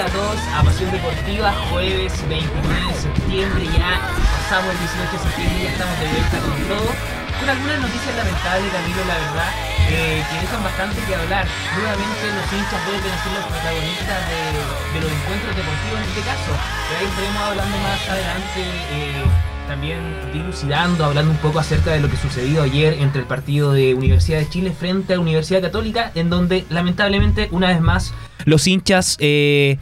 a todos a Pasión Deportiva, jueves 29 de septiembre, ya pasamos el 18 de septiembre ya estamos de vuelta con todo. Con algunas noticias lamentables, Camilo, la verdad, eh, que dejan bastante que hablar. Nuevamente los hinchas vuelven ser los protagonistas de, de los encuentros deportivos en este caso. Pero ahí estaremos hablando más adelante. Eh, también dilucidando, hablando un poco acerca de lo que sucedió ayer entre el partido de Universidad de Chile frente a Universidad Católica, en donde lamentablemente una vez más los hinchas eh,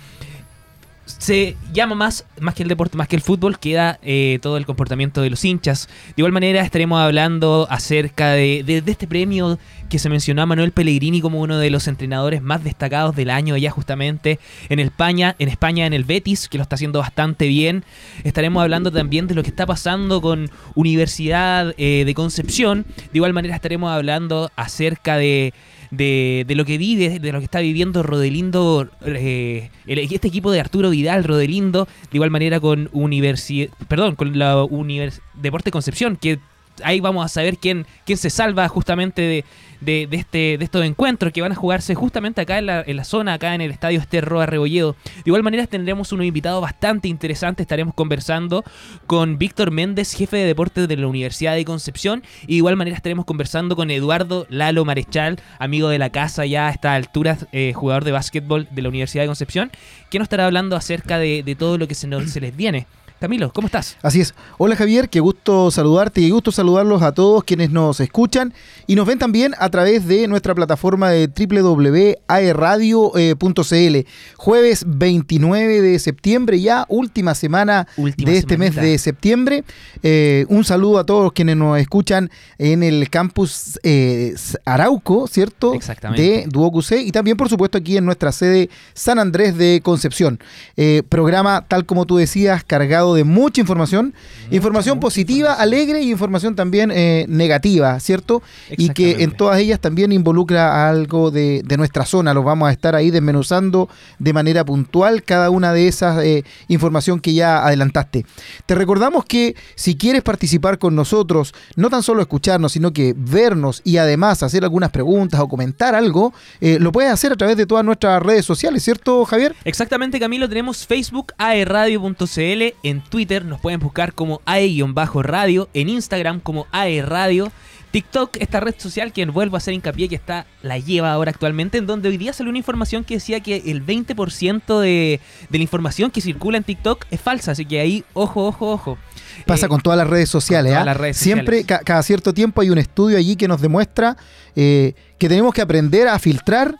se llama más, más que el deporte, más que el fútbol, queda eh, todo el comportamiento de los hinchas. De igual manera estaremos hablando acerca de, este premio que se mencionó a Manuel Pellegrini como uno de los entrenadores más destacados del año ya justamente en España, en España en el Betis, que lo está haciendo bastante bien. Estaremos hablando también de lo que está pasando con Universidad eh, de Concepción. De igual manera estaremos hablando acerca de de, lo que vive, de lo que está viviendo Rodelindo, eh, este equipo de Arturo Vidal, Rodelindo, de igual manera con Universidad, perdón, con la Univers Deporte Concepción, que ahí vamos a saber quién, quién se salva justamente de, de, este, de estos encuentros que van a jugarse justamente acá en la, en la zona, acá en el estadio Esterroa Rebolledo. De igual manera tendremos un invitado bastante interesante, estaremos conversando con Víctor Méndez, jefe de deportes de la Universidad de Concepción, y de igual manera estaremos conversando con Eduardo Lalo Marechal, amigo de la casa ya a esta altura, eh, jugador de básquetbol de la Universidad de Concepción, que nos estará hablando acerca de, de todo lo que se, nos, se les viene. Camilo, ¿cómo estás? Así es. Hola Javier, qué gusto saludarte y gusto saludarlos a todos quienes nos escuchan y nos ven también a través de nuestra plataforma de www.aerradio.cl. Jueves 29 de septiembre, ya última semana de este mes de septiembre. Eh, un saludo a todos quienes nos escuchan en el campus eh, Arauco, ¿cierto? Exactamente. De Duoc y también, por supuesto, aquí en nuestra sede San Andrés de Concepción. Eh, programa, tal como tú decías, cargado de mucha información, información positiva, alegre y información también eh, negativa, ¿cierto? Y que en todas ellas también involucra algo de, nuestra zona. Los vamos a estar ahí desmenuzando de manera puntual cada una de esas eh, información que ya adelantaste. Te recordamos que si quieres participar con nosotros, no tan solo escucharnos, sino que vernos y además hacer algunas preguntas o comentar algo, eh, lo puedes hacer a través de todas nuestras redes sociales, ¿cierto, Javier? Exactamente, Camilo. Tenemos Facebook, aerradio.cl, en Twitter nos pueden buscar como AE-radio, en Instagram como AE Radio. TikTok, esta red social que vuelvo a hacer hincapié que está, la lleva ahora actualmente, en donde hoy día salió una información que decía que el 20% de, de la información que circula en TikTok es falsa, así que ahí, ojo, ojo, ojo. Pasa eh, con todas las redes sociales, ¿ah? las redes Siempre, cada cierto tiempo hay un estudio allí que nos demuestra eh, que tenemos que aprender a filtrar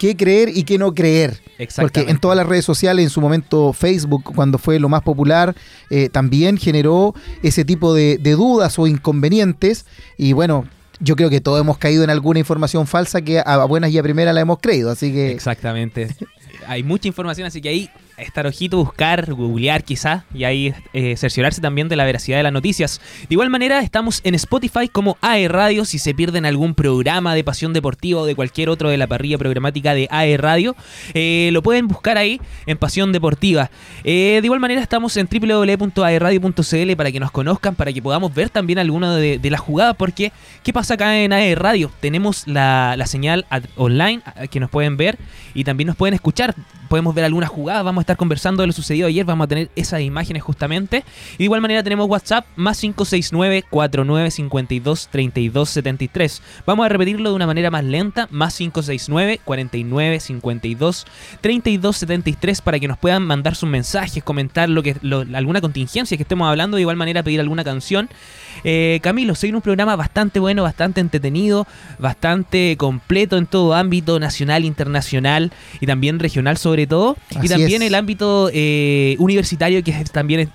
qué creer y qué no creer. Porque en todas las redes sociales, en su momento Facebook, cuando fue lo más popular, eh, también generó ese tipo de, dudas o inconvenientes. Y bueno, yo creo que todos hemos caído en alguna información falsa que a buenas y a primeras la hemos creído. Así que. Exactamente. Hay mucha información, así que ahí estar ojito, buscar, googlear quizá y ahí eh, cerciorarse también de la veracidad de las noticias. De igual manera, estamos en Spotify como AE Radio. Si se pierden algún programa de Pasión Deportiva o de cualquier otro de la parrilla programática de AE Radio, eh, lo pueden buscar ahí en Pasión Deportiva. Eh, de igual manera, estamos en www.aeradio.cl para que nos conozcan, para que podamos ver también alguna de, de las jugadas, porque ¿qué pasa acá en AE Radio? Tenemos la, la señal online que nos pueden ver y también nos pueden escuchar. Podemos ver algunas jugadas, vamos a estar conversando de lo sucedido ayer, vamos a tener esas imágenes justamente. Y de igual manera tenemos WhatsApp más 569-4952-3273. Vamos a repetirlo de una manera más lenta, más 569-4952-3273 para que nos puedan mandar sus mensajes, comentar lo que alguna contingencia que estemos hablando, de igual manera pedir alguna canción. Eh, Camilo, soy un programa bastante bueno, bastante entretenido, bastante completo en todo ámbito, nacional, internacional y también regional sobre todo. y también el ámbito eh, universitario que también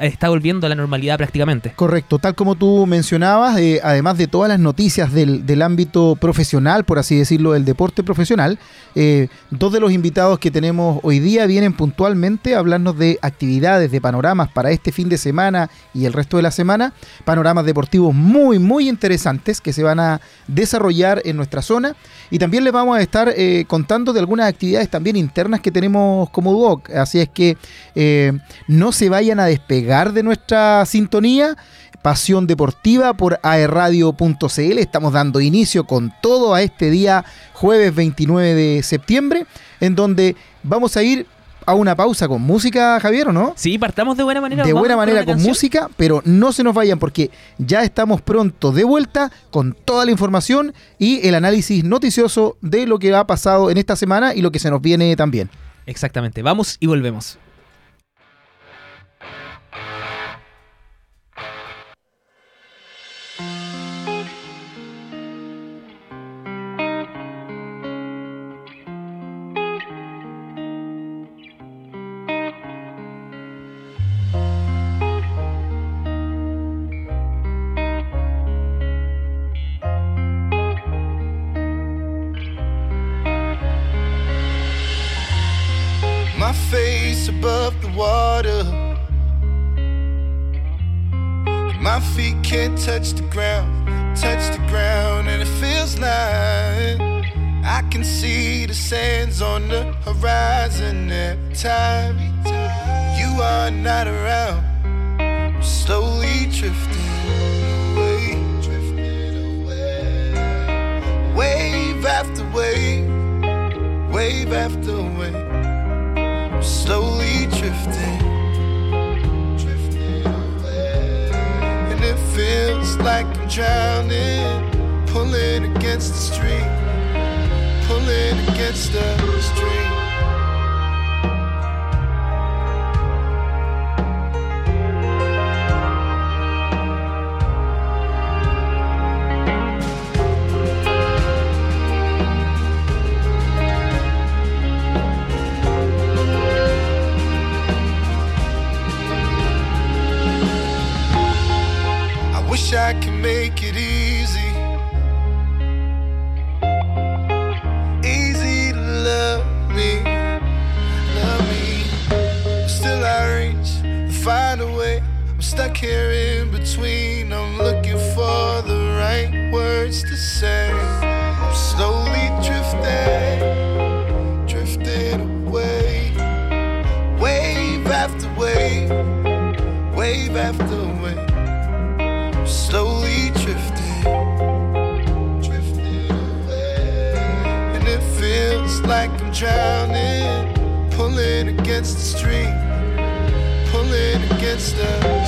está volviendo a la normalidad prácticamente. Correcto, tal como tú mencionabas, eh, además de todas las noticias del, ámbito profesional, por así decirlo, del deporte profesional, eh, dos de los invitados que tenemos hoy día vienen puntualmente a hablarnos de actividades, de panoramas para este fin de semana y el resto de la semana, panoramas deportivos muy, muy interesantes que se van a desarrollar en nuestra zona y también les vamos a estar contando de algunas actividades también internas que tenemos como Duoc Así es que eh, no se vayan a despegar de nuestra sintonía. Pasión Deportiva por aerradio.cl. Estamos dando inicio con todo a este día, jueves 29 de septiembre, en donde vamos a ir a una pausa con música, Javier, ¿o no? Sí, partamos de buena manera. De buena manera con, música, pero no se nos vayan porque ya estamos pronto de vuelta con toda la información y el análisis noticioso de lo que ha pasado en esta semana y lo que se nos viene también. Exactamente, vamos y volvemos. My feet can't touch the ground, touch the ground, and it feels like I can see the sands on the horizon every time you are not around. I'm slowly drifting away, drifting away, wave after wave, wave after wave I'm slowly drifting, drifting feels like I'm drowning, pulling against the stream, pulling against the stream. Make it easy. Easy to love me, love me. Still I reach to find a way. I'm stuck here in between. I'm looking for the right words to say. Drowning, pulling against the stream, pulling against the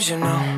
sometimes, you know.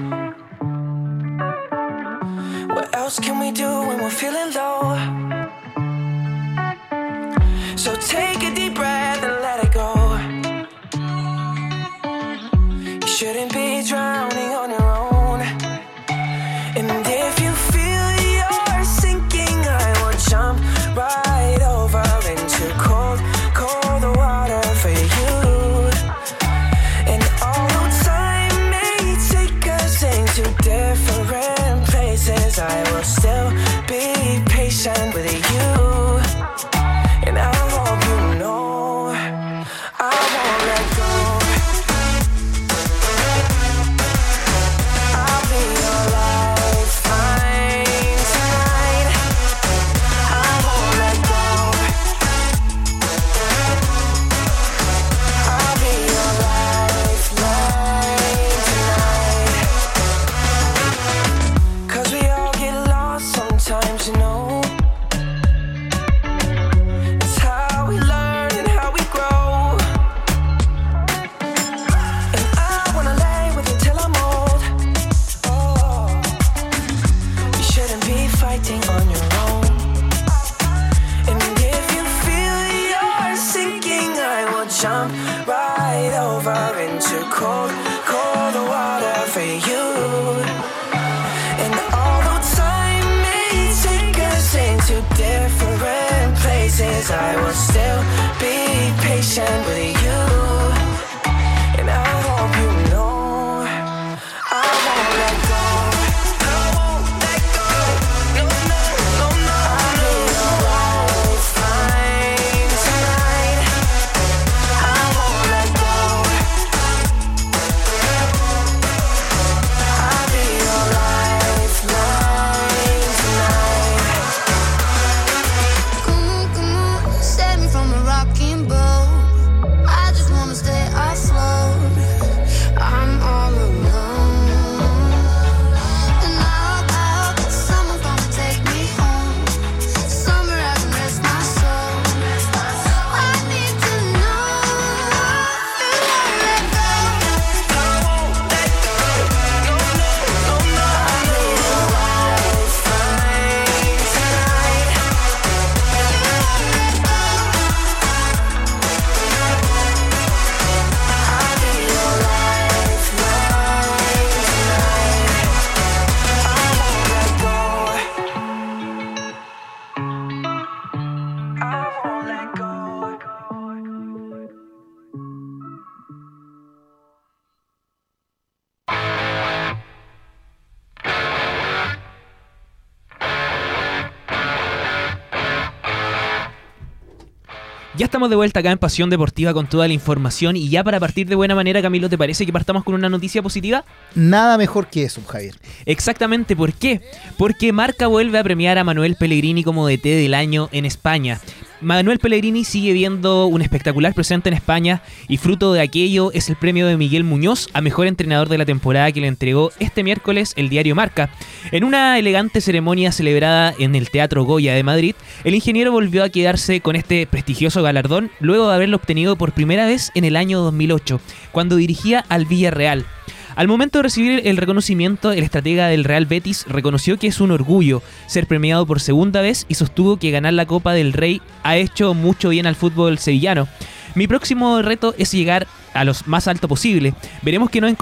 Ya estamos de vuelta acá en Pasión Deportiva con toda la información y ya para partir de buena manera, Camilo, ¿te parece que partamos con una noticia positiva? Nada mejor que eso, Javier. Exactamente, ¿por qué? Porque Marca vuelve a premiar a Manuel Pellegrini como DT del año en España. Manuel Pellegrini sigue viendo un espectacular presente en España y fruto de aquello es el premio de Miguel Muñoz a mejor entrenador de la temporada que le entregó este miércoles el diario Marca. En una elegante ceremonia celebrada en el Teatro Goya de Madrid, el ingeniero volvió a quedarse con este prestigioso galardón luego de haberlo obtenido por primera vez en el año 2008, cuando dirigía al Villarreal. Al momento de recibir el reconocimiento, el estratega del Real Betis reconoció que es un orgullo ser premiado por segunda vez y sostuvo que ganar la Copa del Rey ha hecho mucho bien al fútbol sevillano. Mi próximo reto es llegar a los más alto posible. Veremos que,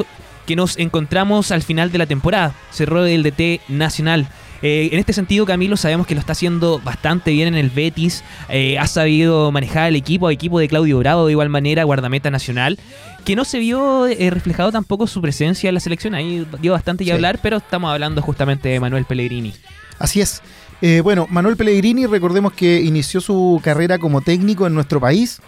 que nos encontramos al final de la temporada. Cerró el DT nacional. Eh, en este sentido, Camilo, sabemos que lo está haciendo bastante bien en el Betis. eh, ha sabido manejar el equipo, equipo de Claudio Bravo de igual manera, guardameta nacional. Que no se vio eh, reflejado tampoco su presencia en la selección. Ahí dio bastante que Sí. hablar, pero estamos hablando justamente de Manuel Pellegrini. Así es. Bueno, Manuel Pellegrini, recordemos que inició su carrera como técnico en nuestro país.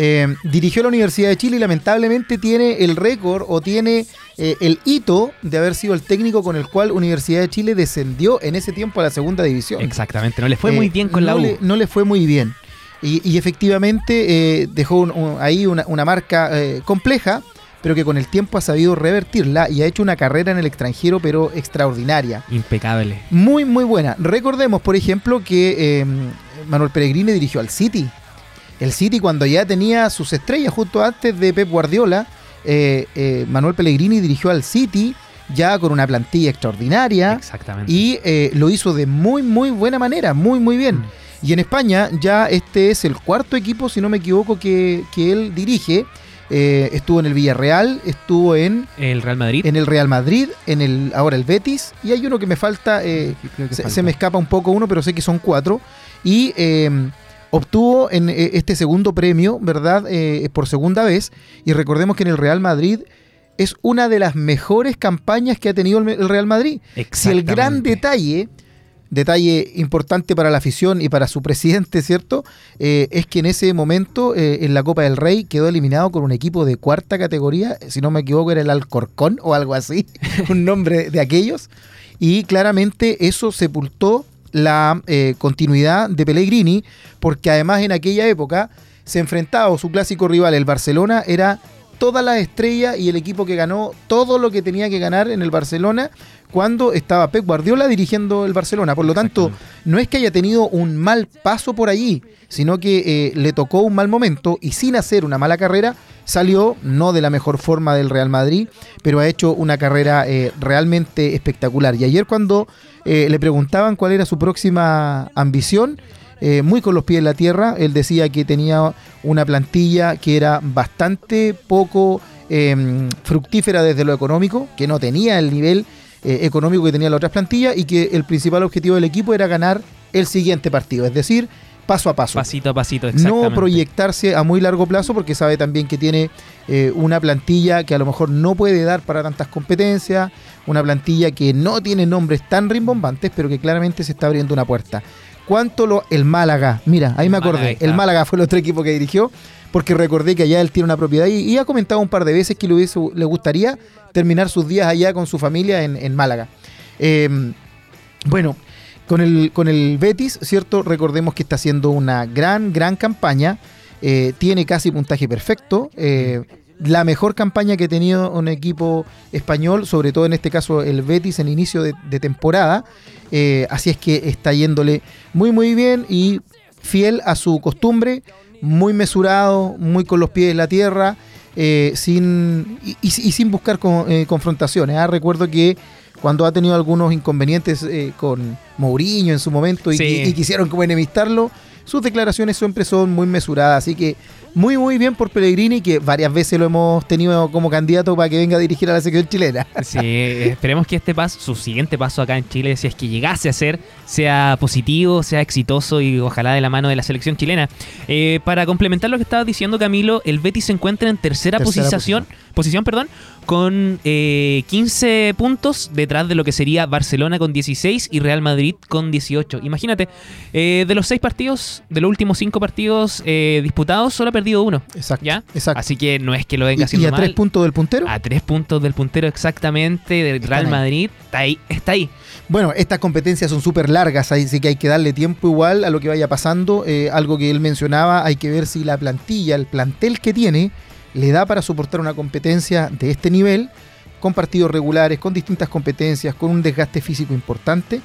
Eh, dirigió la Universidad de Chile y lamentablemente tiene el récord o tiene eh, el hito de haber sido el técnico con el cual Universidad de Chile descendió en ese tiempo a la segunda división. Exactamente, no le fue Eh, muy bien con la U. Le, no le fue muy bien. Y, y efectivamente dejó un- un- ahí una, una marca compleja, pero que con el tiempo ha sabido revertirla y ha hecho una carrera en el extranjero, pero extraordinaria. Impecable. Muy, muy buena. Recordemos, por ejemplo, que Manuel Pellegrini dirigió al City. El City cuando ya tenía sus estrellas justo antes de Pep Guardiola, eh, eh, Manuel Pellegrini dirigió al City ya con una plantilla extraordinaria Exactamente. y eh, lo hizo de muy, muy buena manera, muy, muy bien. Mm. Y en España ya este es el cuarto equipo, si no me equivoco, que, que él dirige. Eh, estuvo en el Villarreal, estuvo en, El Real Madrid. en el Real Madrid, en el ahora el Betis, y hay uno que me falta, eh, que se, falta. se me escapa un poco uno, pero sé que son cuatro. Y eh, obtuvo en eh, este segundo premio, ¿verdad? Eh, por segunda vez. Y recordemos que en el Real Madrid es una de las mejores campañas que ha tenido el, Real Madrid. Si el gran detalle, detalle importante para la afición y para su presidente, ¿cierto? Eh, es que en ese momento, eh, en la Copa del Rey, quedó eliminado con un equipo de cuarta categoría, si no me equivoco era el Alcorcón o algo así, un nombre de aquellos, y claramente eso sepultó la eh, continuidad de Pellegrini, porque además en aquella época se enfrentaba o su clásico rival, el Barcelona, era todas las estrellas y el equipo que ganó todo lo que tenía que ganar en el Barcelona cuando estaba Pep Guardiola dirigiendo el Barcelona. Por lo tanto, no es que haya tenido un mal paso por allí, sino que eh, le tocó un mal momento y sin hacer una mala carrera salió no de la mejor forma del Real Madrid, pero ha hecho una carrera eh, realmente espectacular. Y ayer cuando eh, le preguntaban cuál era su próxima ambición, eh, muy con los pies en la tierra, él decía que tenía una plantilla que era bastante poco eh, fructífera desde lo económico, que no tenía el nivel eh, económico que tenían las otras plantillas y que el principal objetivo del equipo era ganar el siguiente partido, es decir, paso a paso. Pasito a pasito, exactamente. No proyectarse a muy largo plazo porque sabe también que tiene eh, una plantilla que a lo mejor no puede dar para tantas competencias, una plantilla que no tiene nombres tan rimbombantes, pero que claramente se está abriendo una puerta. ¿Cuánto lo el Málaga? Mira, ahí me acordé. El Málaga fue el otro equipo que dirigió, porque recordé que allá él tiene una propiedad y, y ha comentado un par de veces que le, hubiese- le gustaría terminar sus días allá con su familia en, en Málaga. Eh, bueno, con el, con el Betis, ¿cierto? Recordemos que está haciendo una gran, gran campaña. eh, tiene casi puntaje perfecto. eh, la mejor campaña que ha tenido un equipo español, sobre todo en este caso el Betis en inicio de, temporada. eh, así es que está yéndole muy, muy bien y fiel a su costumbre, muy mesurado, muy con los pies en la tierra. sin, y, sin buscar con- confrontaciones. ah. Recuerdo que cuando ha tenido algunos inconvenientes eh, con Mourinho en su momento y, Sí. y quisieron como enemistarlo, sus declaraciones siempre son muy mesuradas, así que muy, muy bien por Pellegrini, que varias veces lo hemos tenido como candidato para que venga a dirigir a la selección chilena. Sí, esperemos que este paso, su siguiente paso acá en Chile, si es que llegase a ser, sea positivo, sea exitoso y ojalá de la mano de la selección chilena. Eh, para complementar lo que estaba diciendo Camilo, el Betis se encuentra en tercera, Tercera posición, posición perdón, con eh, 15 puntos detrás de lo que sería Barcelona con 16 y Real Madrid con 18. Imagínate, eh, de los seis partidos, de los últimos cinco partidos eh, disputados, solo ha perdido uno. Exacto. ¿Ya? Exacto. Así que no es que lo venga Y, y haciendo a mal. tres puntos del puntero. A tres puntos del puntero exactamente, del Real ahí. Madrid. Está ahí, está ahí. Bueno, estas competencias son súper largas, así que hay que darle tiempo igual a lo que vaya pasando. Eh, algo que él mencionaba, hay que ver si la plantilla, el plantel que tiene, le da para soportar una competencia de este nivel, con partidos regulares, con distintas competencias, con un desgaste físico importante,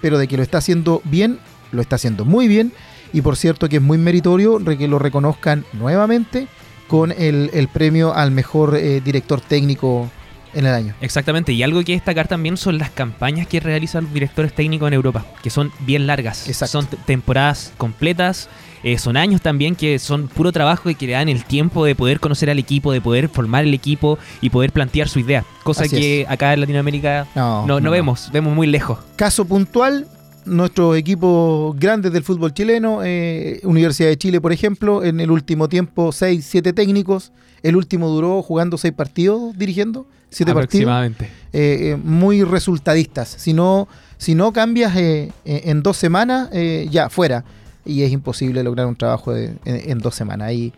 pero de que lo está haciendo bien, lo está haciendo muy bien. Y por cierto que es muy meritorio que lo reconozcan nuevamente con el, el premio al mejor eh, director técnico en el año. Exactamente, y algo que destacar también son las campañas que realizan los directores técnicos en Europa, que son bien largas. Exacto. Son temporadas completas, eh, son años también que son puro trabajo y que le dan el tiempo de poder conocer al equipo, de poder formar el equipo y poder plantear su idea. Cosa Así que acá en Latinoamérica No, no, no no. vemos, vemos muy lejos. Caso puntual, nuestros equipos grandes del fútbol chileno, eh, Universidad de Chile, por ejemplo, en el último tiempo, 6, 7 técnicos. El último duró jugando 6 partidos, dirigiendo, 7 partidos. Aproximadamente. Eh, eh, muy resultadistas. Si no, si no cambias en dos semanas, eh, ya, fuera. Y es imposible lograr un trabajo de- en, en dos semanas. Ahí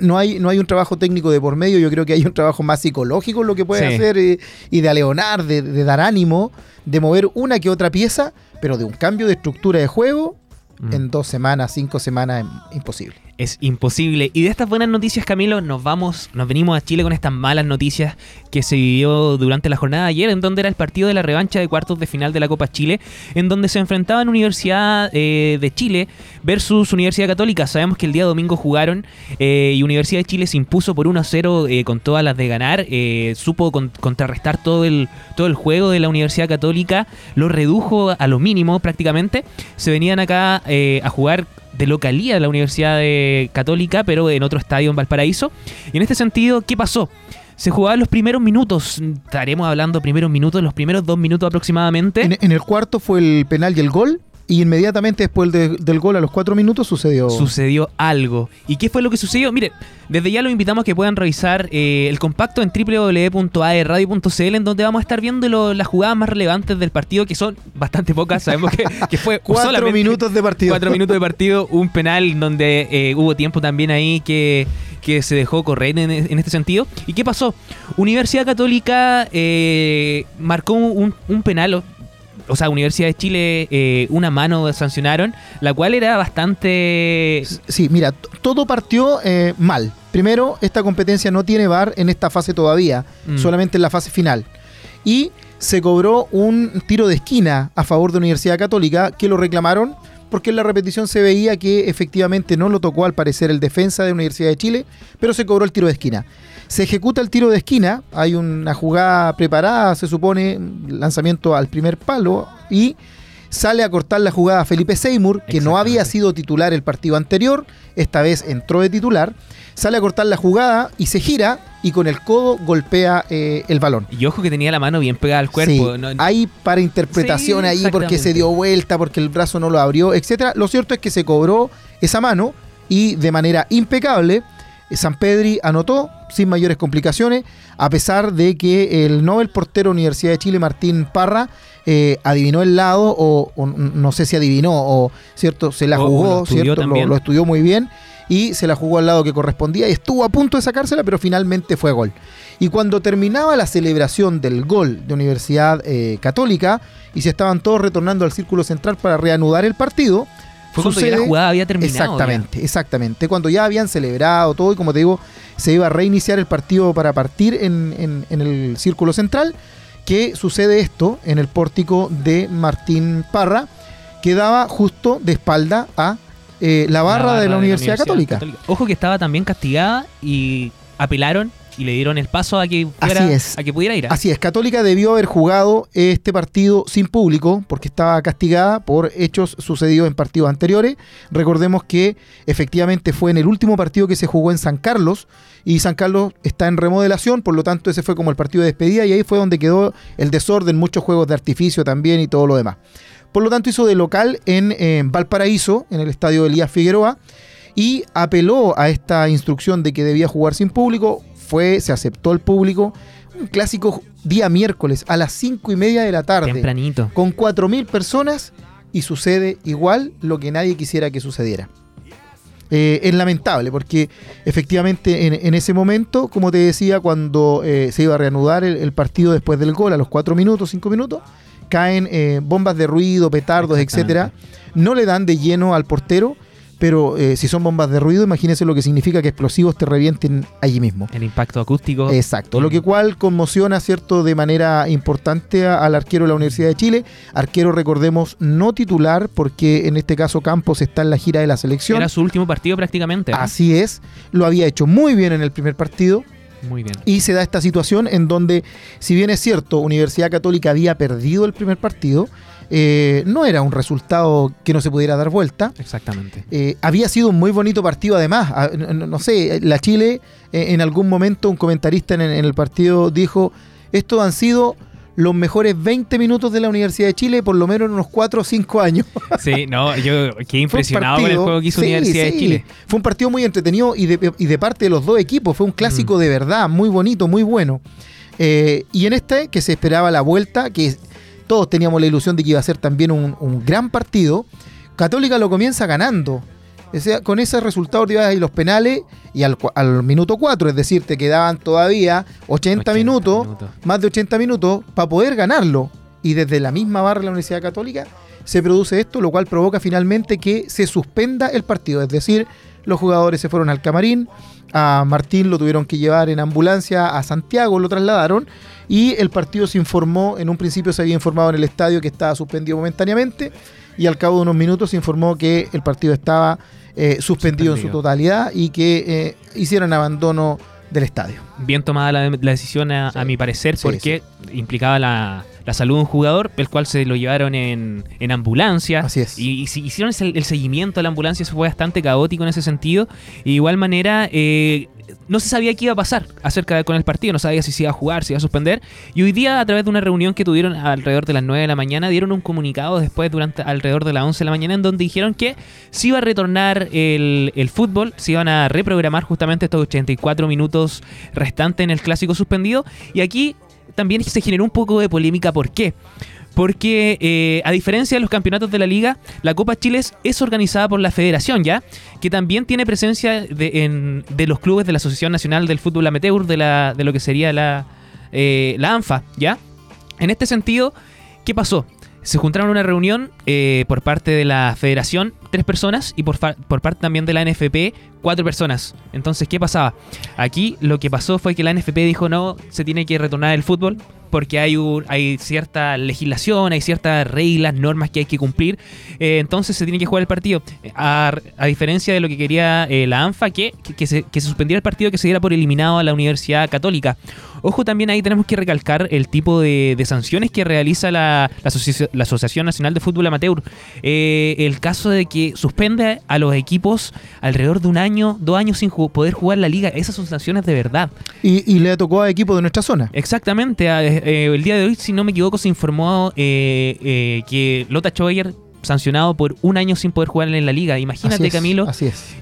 no hay, no hay un trabajo técnico de por medio, yo creo que hay un trabajo más psicológico en lo que puede Sí. hacer eh, y de aleonar, de, de dar ánimo, de mover una que otra pieza, pero de un cambio de estructura de juego Mm. en dos semanas, cinco semanas, es imposible. Es imposible. Y de estas buenas noticias, Camilo, nos vamos, nos venimos a Chile con estas malas noticias que se vivió durante la jornada de ayer, en donde era el partido de la revancha de cuartos de final de la Copa Chile, en donde se enfrentaban Universidad eh, de Chile versus Universidad Católica. Sabemos que el día domingo jugaron eh, y Universidad de Chile se impuso por 1 a 0 eh, con todas las de ganar, supo con- contrarrestar todo el, todo el juego de la Universidad Católica, lo redujo a lo mínimo prácticamente. Se venían acá a jugar de localía de la Universidad Católica, pero en otro estadio en Valparaíso. Y en este sentido, ¿qué pasó? Se jugaban los primeros minutos, estaremos hablando primeros minutos, los primeros dos minutos aproximadamente. En, en el cuarto fue el penal y el gol, y inmediatamente después de- del gol, a los cuatro minutos, sucedió. sucedió algo. ¿Y qué fue lo que sucedió? Mire, desde ya los invitamos a que puedan revisar eh, el compacto en www.aerradio.cl en donde vamos a estar viendo lo- las jugadas más relevantes del partido, que son bastante pocas. Sabemos que, que fue Cuatro minutos de partido. cuatro minutos de partido, un penal donde eh, hubo tiempo también ahí que, que se dejó correr en, en este sentido. ¿Y qué pasó? Universidad Católica eh, marcó un, un penal, o- sea, Universidad de Chile eh, una mano sancionaron, la cual era bastante... Sí, mira, todo partió eh, mal. Primero, esta competencia no tiene VAR en esta fase todavía, Mm. solamente en la fase final. Y se cobró un tiro de esquina a favor de Universidad Católica que lo reclamaron porque en la repetición se veía que efectivamente no lo tocó al parecer el defensa de Universidad de Chile, pero se cobró el tiro de esquina. Se ejecuta el tiro de esquina, hay una jugada preparada, se supone, lanzamiento al primer palo y sale a cortar la jugada Felipe Seymour, que no había sido titular el partido anterior, esta vez entró de titular, sale a cortar la jugada y se gira y con el codo golpea eh, el balón. Y ojo que tenía la mano bien pegada al cuerpo. Sí, ¿no? hay para interpretación Sí, ahí porque se dio vuelta, porque el brazo no lo abrió, etcétera. Lo cierto es que se cobró esa mano y de manera impecable eh, San Pedri anotó sin mayores complicaciones, a pesar de que el Nobel portero Universidad de Chile, Martín Parra, eh, adivinó el lado, o, o no sé si adivinó, o cierto, se la jugó, lo ¿cierto? Lo, lo estudió muy bien y se la jugó al lado que correspondía y estuvo a punto de sacársela, pero finalmente fue gol. Y cuando terminaba la celebración del gol de Universidad eh, Católica y se estaban todos retornando al círculo central para reanudar el partido, Fue cuando ya la jugada había terminado. Exactamente, exactamente. Cuando ya habían celebrado todo y como te digo, se iba a reiniciar el partido para partir en, en- en el círculo central, que sucede esto en el pórtico de Martín Parra, que daba justo de espalda a eh, la barra de la Universidad, Católica. Ojo que estaba también castigada y apelaron y le dieron el paso a que pudiera, Así es. A que pudiera ir. Así es, Católica debió haber jugado este partido sin público porque estaba castigada por hechos sucedidos en partidos anteriores. Recordemos que efectivamente fue en el último partido que se jugó en San Carlos y San Carlos está en remodelación, por lo tanto ese fue como el partido de despedida y ahí fue donde quedó el desorden, muchos juegos de artificio también y todo lo demás. Por lo tanto hizo de local en Valparaíso, en el estadio Elías Figueroa, y apeló a esta instrucción de que debía jugar sin público. Fue, se aceptó el público. Un clásico día miércoles a las 5 y media de la tarde. Tempranito. Con 4.000 personas y sucede igual lo que nadie quisiera que sucediera. Eh, es lamentable porque efectivamente en, en, ese momento, como te decía, cuando eh, se iba a reanudar el, el, partido después del gol, a los 4 minutos, 5 minutos, caen eh, bombas de ruido, petardos, etcétera. No le dan de lleno al portero, pero eh, si son bombas de ruido, imagínense lo que significa que explosivos te revienten allí mismo. El impacto acústico. Exacto, lo que cual conmociona, ¿cierto?, de manera importante a, al arquero de la Universidad de Chile. Arquero, recordemos, no titular, porque en este caso Campos está en la gira de la selección. Era su último partido prácticamente. Así es, lo había hecho muy bien en el primer partido. Muy bien. Y se da esta situación en donde, si bien es cierto, Universidad Católica había perdido el primer partido, eh, no era un resultado que no se pudiera dar vuelta. Exactamente. Eh, había sido un muy bonito partido además. Ah, no, no, sé, la Chile, eh, en algún momento un comentarista en, en el partido dijo, estos han sido los mejores 20 minutos de la Universidad de Chile, por lo menos en unos 4 o 5 años. Sí, no, yo quedé impresionado con el juego que hizo sí, Universidad sí. de Chile. Fue un partido muy entretenido y de, y de parte de los dos equipos. Fue un clásico mm. de verdad, muy bonito, muy bueno. Eh, y en este, que se esperaba la vuelta, que todos teníamos la ilusión de que iba a ser también un, un gran partido, Católica lo comienza ganando. O sea, con ese resultado te ibas a ir los penales y al, al minuto 4, es decir, te quedaban todavía 80, 80 minutos, minutos, más de 80 minutos, para poder ganarlo. Y desde la misma barra de la Universidad Católica se produce esto, lo cual provoca finalmente que se suspenda el partido. Es decir, los jugadores se fueron al camarín, a Martín lo tuvieron que llevar en ambulancia a Santiago, lo trasladaron y el partido se informó, en un principio se había informado en el estadio que estaba suspendido momentáneamente y al cabo de unos minutos se informó que el partido estaba eh, suspendido, suspendido, en su totalidad y que eh, hicieran abandono del estadio. Bien tomada la, la decisión a, sí. a, mi parecer porque sí, implicaba la, la, salud de un jugador, el cual se lo llevaron en, en ambulancia. Así es. Y, y hicieron el, el, seguimiento a la ambulancia, eso fue bastante caótico en ese sentido. Y de igual manera, eh, no se sabía qué iba a pasar acerca de con el partido, no sabía si se iba a jugar, si iba a suspender. Y hoy día, a través de una reunión que tuvieron alrededor de las 9 de la mañana, dieron un comunicado después durante alrededor de las 11 de la mañana en donde dijeron que se iba a retornar el, el fútbol, se iban a reprogramar justamente estos 84 minutos restantes en el clásico suspendido. Y aquí también se generó un poco de polémica. ¿Por qué? Porque eh, a diferencia de los campeonatos de la liga, la Copa Chile es organizada por la federación, ¿ya? Que también tiene presencia de, de los clubes de la Asociación Nacional del Fútbol Amateur, de, la, de lo que sería la, eh, la ANFA, ¿ya? En este sentido, ¿qué pasó? Se juntaron una reunión eh, por parte de la federación, tres personas, y por, por parte también de la NFP, cuatro personas. Entonces, ¿qué pasaba? Aquí lo que pasó fue que la NFP dijo no, se tiene que retornar el fútbol porque hay, un, hay cierta legislación, hay ciertas reglas, normas que hay que cumplir. Eh, entonces se tiene que jugar el partido. A, a diferencia de lo que quería eh, la ANFA, que, que, que, se, que se suspendiera el partido, que se diera por eliminado a la Universidad Católica. Ojo, también ahí tenemos que recalcar el tipo de, de sanciones que realiza la, la, Asoci la, Asociación Nacional de Fútbol Amateur. Eh, el caso de que suspende a los equipos alrededor de un año, dos años sin ju poder jugar la liga. Esas son sanciones de verdad. Y, y le tocó a equipos de nuestra zona. Exactamente. Eh, el día de hoy, si no me equivoco, se informó eh, eh, que Lota Schwager sancionado por un año sin poder jugar en la liga. Imagínate, así es, Camilo. Así es.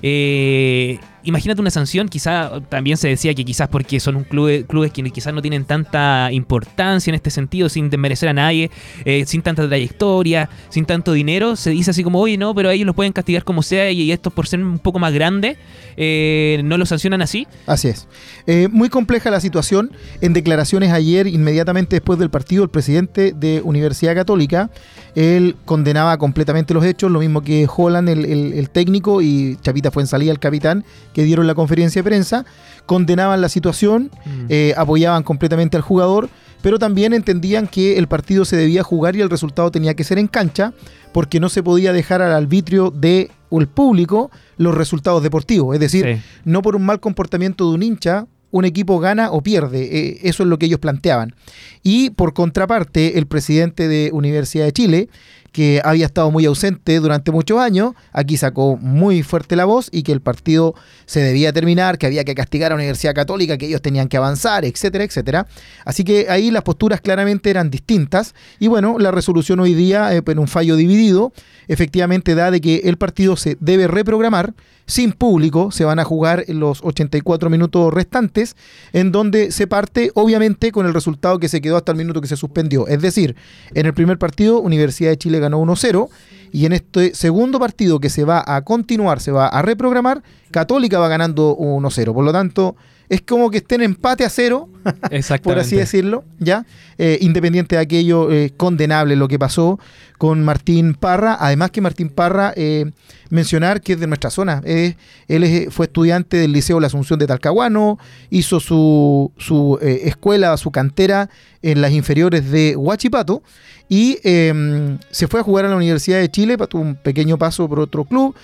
Imagínate una sanción, quizá también se decía que quizás porque son un club, clubes que quizás no tienen tanta importancia en este sentido, sin desmerecer a nadie, eh, sin tanta trayectoria, sin tanto dinero, se dice así como, oye, no, pero ellos los pueden castigar como sea y, y estos por ser un poco más grandes, eh, no lo sancionan así. Así es. Eh, muy compleja la situación. En declaraciones ayer, inmediatamente después del partido, el presidente de Universidad Católica, él condenaba completamente los hechos, lo mismo que Holland, el, el, el técnico, y Chapita Fuensalía, el capitán, que dieron la conferencia de prensa, condenaban la situación, mm. eh, apoyaban completamente al jugador, pero también entendían que el partido se debía jugar y el resultado tenía que ser en cancha, porque no se podía dejar al arbitrio de o el público los resultados deportivos. Es decir, sí. no por un mal comportamiento de un hincha un equipo gana o pierde. Eh, eso es lo que ellos planteaban. Y por contraparte, el presidente de Universidad de Chile, que había estado muy ausente durante muchos años, aquí sacó muy fuerte la voz y que el partido se debía terminar, que había que castigar a la Universidad Católica, que ellos tenían que avanzar, etcétera, etcétera. Así que ahí las posturas claramente eran distintas y bueno, la resolución hoy día, eh, en un fallo dividido, efectivamente da de que el partido se debe reprogramar sin público, se van a jugar los 84 minutos restantes, en donde se parte obviamente con el resultado que se quedó hasta el minuto que se suspendió. Es decir, en el primer partido Universidad de Chile ganó 1-0 y en este segundo partido que se va a continuar, se va a reprogramar, Católica va ganando 1-0. Por lo tanto, es como que estén empate a cero, por así decirlo, ¿ya? Eh, independiente de aquello, eh, condenable lo que pasó con Martín Parra. Además que Martín Parra, eh, mencionar que es de nuestra zona. Él es- fue estudiante del Liceo La Asunción de Talcahuano, hizo su, su eh, escuela, su cantera en las inferiores de Huachipato y eh, se fue a jugar a la Universidad de Chile, tuvo un pequeño paso por otro club,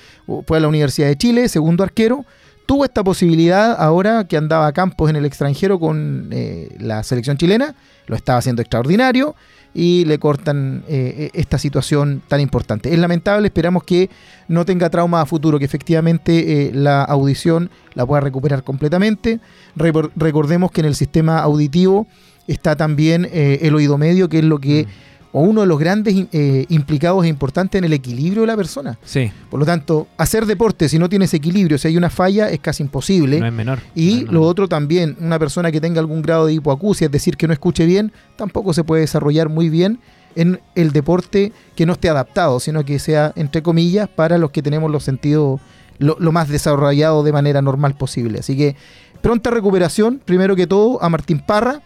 fue a la Universidad de Chile, segundo arquero, tuvo esta posibilidad ahora que andaba a campos en el extranjero con eh, la selección chilena, lo estaba haciendo extraordinario y le cortan eh, esta situación tan importante. Es lamentable, esperamos que no tenga trauma a futuro, que efectivamente eh, la audición la pueda recuperar completamente. Recor- recordemos que en el sistema auditivo está también el oído medio, que es lo que, o uno de los grandes eh, implicados e importantes en el equilibrio de la persona. Sí, Por lo tanto, hacer deporte si no tienes equilibrio, si hay una falla, es casi imposible. no es menor. Y No lo otro también, una persona que tenga algún grado de hipoacusia, es decir, que no escuche bien, tampoco se puede desarrollar muy bien en el deporte que no esté adaptado, sino que sea, entre comillas, para los que tenemos los sentidos lo, lo más desarrollados de manera normal posible. Así que pronta recuperación, primero que todo, a Martín Parra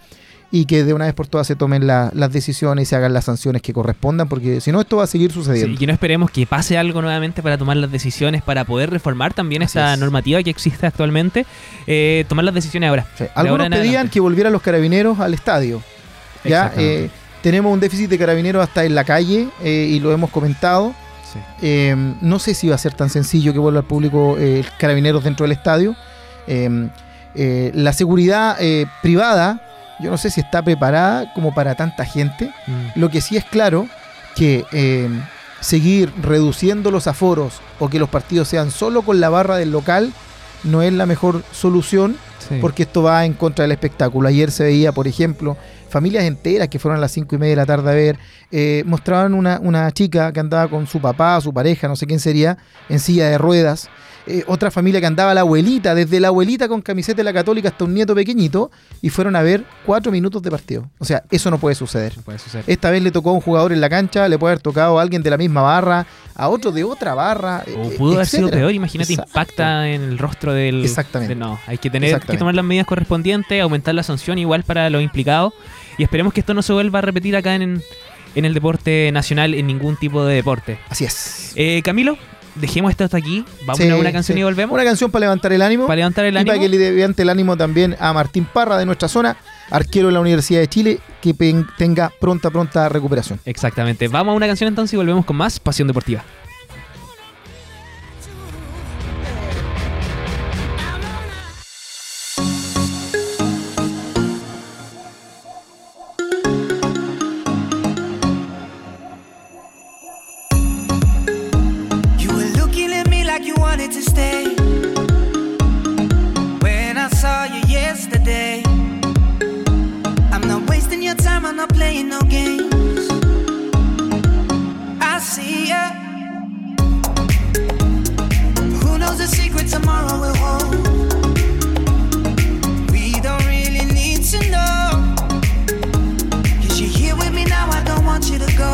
y que de una vez por todas se tomen la- las decisiones y se hagan las sanciones que correspondan, porque si no, esto va a seguir Sí, sucediendo. y que no esperemos que pase algo nuevamente para tomar las decisiones, para poder reformar también Así esta es. normativa que existe actualmente. Eh, tomar las decisiones ahora. Sí, Algunos ahora pedían que volvieran los carabineros al estadio. Ya eh, tenemos un déficit de carabineros hasta en la calle eh, y lo hemos comentado. Sí. Eh, no sé si va a ser tan sencillo que vuelva al público eh, carabineros dentro del estadio. Eh, eh, la seguridad privada, yo no sé si está preparada como para tanta gente. Mm. Lo que sí es claro que eh, seguir reduciendo los aforos o que los partidos sean solo con la barra del local no es la mejor solución Sí. porque esto va en contra del espectáculo. Ayer se veía, por ejemplo, familias enteras que fueron a las cinco y media de la tarde a ver, eh, mostraban una, una chica que andaba con su papá, su pareja, no sé quién sería, en silla de ruedas. Eh, otra familia que andaba la abuelita, desde la abuelita con camiseta de la católica hasta un nieto pequeñito, y fueron a ver cuatro minutos de partido. O sea, eso no puede suceder. No puede suceder. Esta vez le tocó a un jugador en la cancha, le puede haber tocado a alguien de la misma barra, a otro de otra barra. O eh, pudo haber sido peor, imagínate, Exacto. impacta en el rostro del... Exactamente. de- no, hay que tener que tomar las medidas correspondientes, aumentar la sanción igual para los implicados y esperemos que esto no se vuelva a repetir acá en, en el deporte nacional, en ningún tipo de deporte. Así es. Eh, Camilo, dejemos esto hasta aquí, vamos Sí, a una canción sí. y volvemos Una canción para levantar el ánimo. para levantar el y ánimo. para que le levante el ánimo también a Martín Parra de nuestra zona, arquero de la Universidad de Chile, que tenga pronta, pronta recuperación. Exactamente, vamos a una canción entonces y volvemos con más Pasión Deportiva. Not playing no games. I see ya. Who knows the secret tomorrow will hold? We don't really need to know. Cause you're here with me now, I don't want you to go.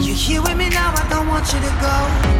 You're here with me now, I don't want you to go.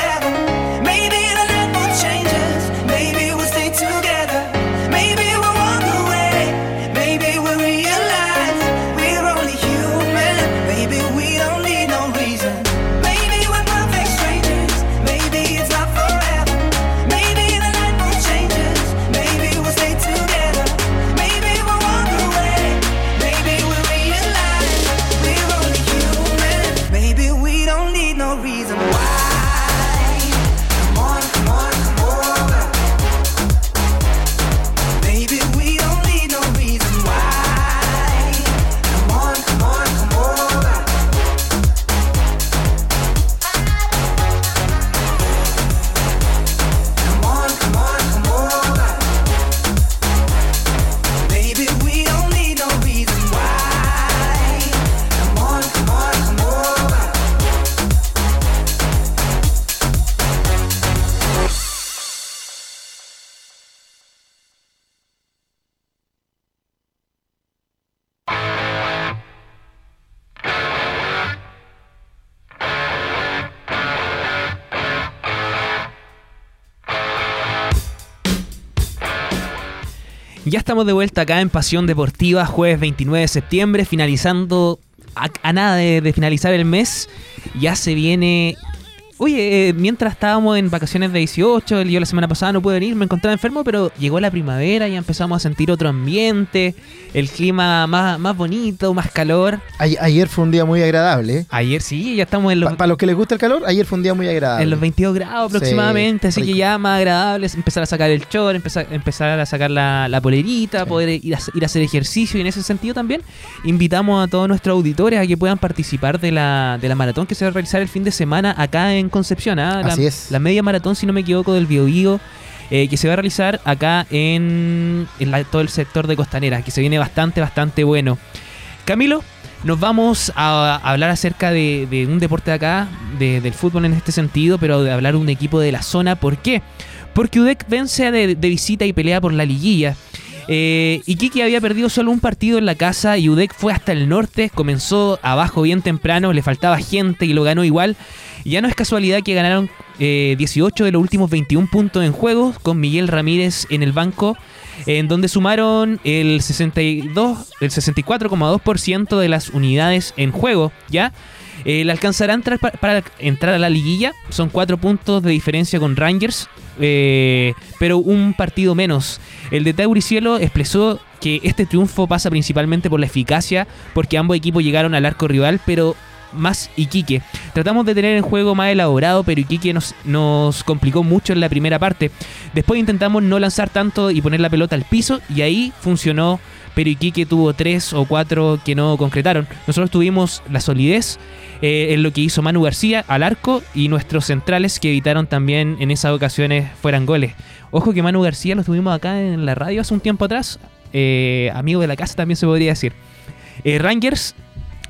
Ya estamos de vuelta acá en Pasión Deportiva, jueves 29 de septiembre, finalizando a, nada de finalizar el mes. Ya se viene. Oye, eh, mientras estábamos en vacaciones de 18, yo la semana pasada no pude venir, me encontraba enfermo, pero llegó la primavera y empezamos a sentir otro ambiente, el clima más, más bonito, más calor. Ayer fue un día muy agradable. ¿eh? Ayer sí, ya estamos en los, Para los que les gusta el calor, ayer fue un día muy agradable. en los 22 grados Sí, aproximadamente, así que ya más agradable es empezar a sacar el short, empezar, empezar a sacar la, la polerita, Sí. poder ir a, ir a hacer ejercicio y en ese sentido también invitamos a todos nuestros auditores a que puedan participar de la, de la maratón que se va a realizar el fin de semana acá en Concepción, ¿ah? la, Así es. la media maratón, si no me equivoco, del Biobío. eh, que se va a realizar acá en, en la- todo el sector de Costanera, que se viene bastante, bastante bueno. Camilo, nos vamos a, a hablar acerca de, de un deporte de acá, de- del fútbol en este sentido, pero de hablar un equipo de la zona. ¿Por qué? Porque UDEC vence de, de visita y pelea por la liguilla. Eh, Iquique había perdido solo un partido en la casa y UDEC fue hasta el norte, comenzó abajo bien temprano, le faltaba gente y lo ganó igual. Ya no es casualidad que ganaron eh, 18 de los últimos 21 puntos en juego con Miguel Ramírez en el banco, en donde sumaron el 62, el 64,2% de las unidades en juego, ¿ya? Eh, le alcanzará a entrar pa- para, entrar a la liguilla. Son cuatro puntos de diferencia con Rangers, eh, pero un partido menos. El de Tauricielo expresó que este triunfo pasa principalmente por la eficacia, porque ambos equipos llegaron al arco rival, pero más Iquique. Tratamos de tener el juego más elaborado, pero Iquique nos, nos complicó mucho en la primera parte. Después intentamos no lanzar tanto y poner la pelota al piso, y ahí funcionó. Pero Iquique tuvo tres o cuatro que no concretaron. Nosotros tuvimos la solidez eh, en lo que hizo Manu García al arco y nuestros centrales que evitaron también en esas ocasiones fueran goles. Ojo que Manu García lo tuvimos acá en la radio hace un tiempo atrás. eh, amigo de la casa también se podría decir. Eh, Rangers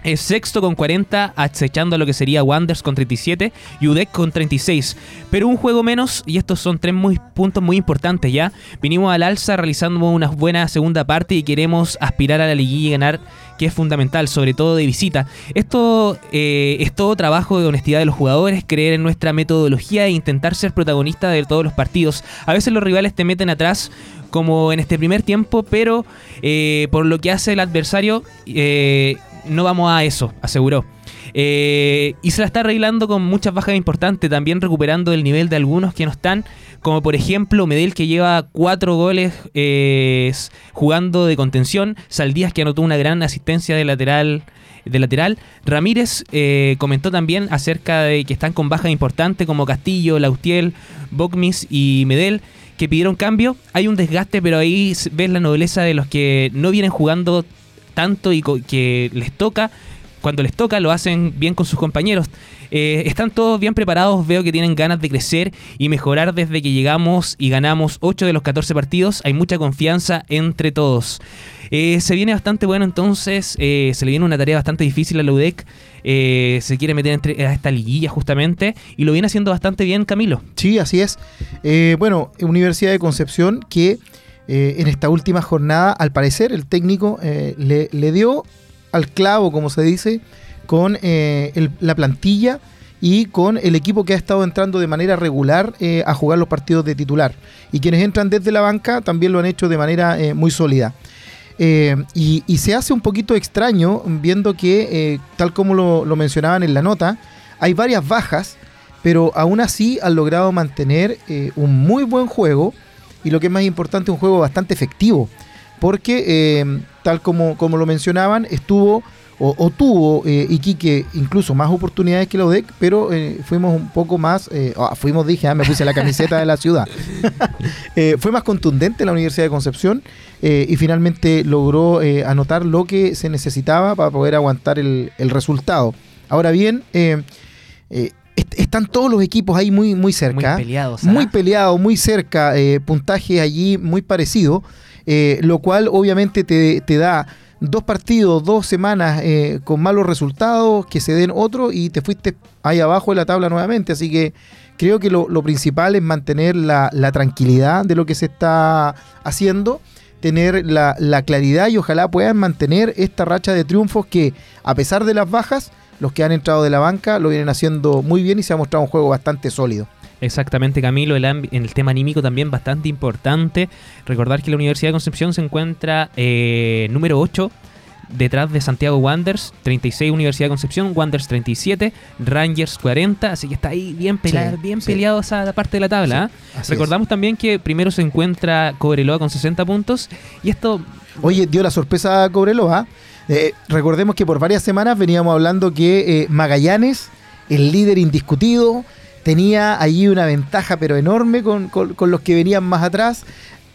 es sexto con 40, acechando a lo que sería Wanders con 37 y UDEC con 36. Pero un juego menos, y estos son tres puntos muy importantes ya. Vinimos al alza realizando una buena segunda parte y queremos aspirar a la liguilla y ganar, que es fundamental, sobre todo de visita. Esto eh, es todo trabajo de honestidad de los jugadores, creer en nuestra metodología e intentar ser protagonista de todos los partidos. A veces los rivales te meten atrás como en este primer tiempo, pero eh, por lo que hace el adversario, eh, no vamos a eso, aseguró. Eh, y se la está arreglando con muchas bajas importantes, también recuperando el nivel de algunos que no están, como por ejemplo Medel que lleva cuatro goles eh, jugando de contención, Saldías que anotó una gran asistencia de lateral. De lateral, Ramírez eh, comentó también acerca de que están con bajas importantes como Castillo, Lautiel, Bogmis y Medel, que pidieron cambio. Hay un desgaste, pero ahí ves la nobleza de los que no vienen jugando tanto y que les toca cuando les toca lo hacen bien con sus compañeros. Eh, están todos bien preparados, veo que tienen ganas de crecer y mejorar desde que llegamos y ganamos 8 de los 14 partidos. Hay mucha confianza entre todos. Eh, se viene bastante bueno entonces, eh, se le viene una tarea bastante difícil a la UDEC. Eh, se quiere meter entre, a esta liguilla justamente y lo viene haciendo bastante bien Camilo. Sí, así es. Eh, bueno, Universidad de Concepción que eh, en esta última jornada, al parecer, el técnico eh, le, dio al clavo, como se dice, con eh, la plantilla y con el equipo que ha estado entrando de manera regular a jugar los partidos de titular. Y quienes entran desde la banca también lo han hecho de manera muy sólida. Y, se hace un poquito extraño viendo que, tal como lo, lo mencionaban en la nota, hay varias bajas, pero aún así han logrado mantener un muy buen juego y lo que es más importante, un juego bastante efectivo. Porque, eh, tal como, como lo mencionaban, estuvo o, tuvo eh, Iquique incluso más oportunidades que la UDEC, pero eh, fuimos un poco más, eh, ah, fuimos, dije, ah, me puse la camiseta de la ciudad. Fue más contundente la Universidad de Concepción y finalmente logró anotar lo que se necesitaba para poder aguantar el, el resultado. Ahora bien, est- están todos los equipos ahí muy, muy cerca. Muy peleados. Muy peleado, muy cerca, eh, puntaje allí muy parecido, eh, lo cual obviamente te, te da dos partidos, dos semanas eh, con malos resultados, que se den otro y te fuiste ahí abajo de la tabla nuevamente. Así que creo que lo, lo principal es mantener la, la tranquilidad de lo que se está haciendo, tener la, la claridad y ojalá puedan mantener esta racha de triunfos que a pesar de las bajas, los que han entrado de la banca lo vienen haciendo muy bien y se ha mostrado un juego bastante sólido. Exactamente, Camilo, el en el tema anímico también bastante importante. Recordar que la Universidad de Concepción se encuentra eh, número 8 detrás de Santiago Wanderers, 36 Universidad de Concepción, Wanderers 37, Rangers 40, así que está ahí bien, pela- Sí, bien sí. peleado esa parte de la tabla. ¿ah? Recordamos también que primero se encuentra Cobreloa con 60 puntos y esto Oye, dio la sorpresa a Cobreloa. Eh, recordemos que por varias semanas veníamos hablando que eh, Magallanes, el líder indiscutido, tenía allí una ventaja pero enorme con, con- con los que venían más atrás.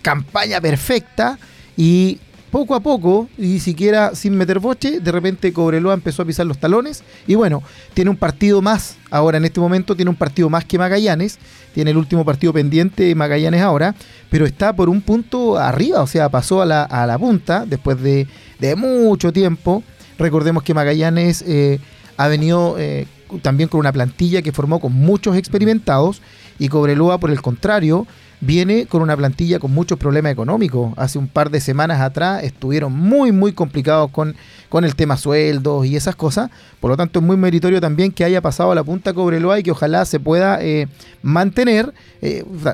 Campaña perfecta y poco a poco, y siquiera sin meter boche, de repente Cobreloa empezó a pisar los talones. Y bueno, tiene un partido más, ahora en este momento tiene un partido más que Magallanes, tiene el último partido pendiente Magallanes ahora, pero está por un punto arriba, o sea, pasó a la, a la punta después de, de mucho tiempo. Recordemos que Magallanes eh, ha venido eh, también con una plantilla que formó con muchos experimentados y Cobreloa, por el contrario, viene con una plantilla con muchos problemas económicos. Hace un par de semanas atrás estuvieron muy, muy complicados con, con el tema sueldos y esas cosas. Por lo tanto, es muy meritorio también que haya pasado a la punta Cobreloa y que ojalá se pueda eh, mantener.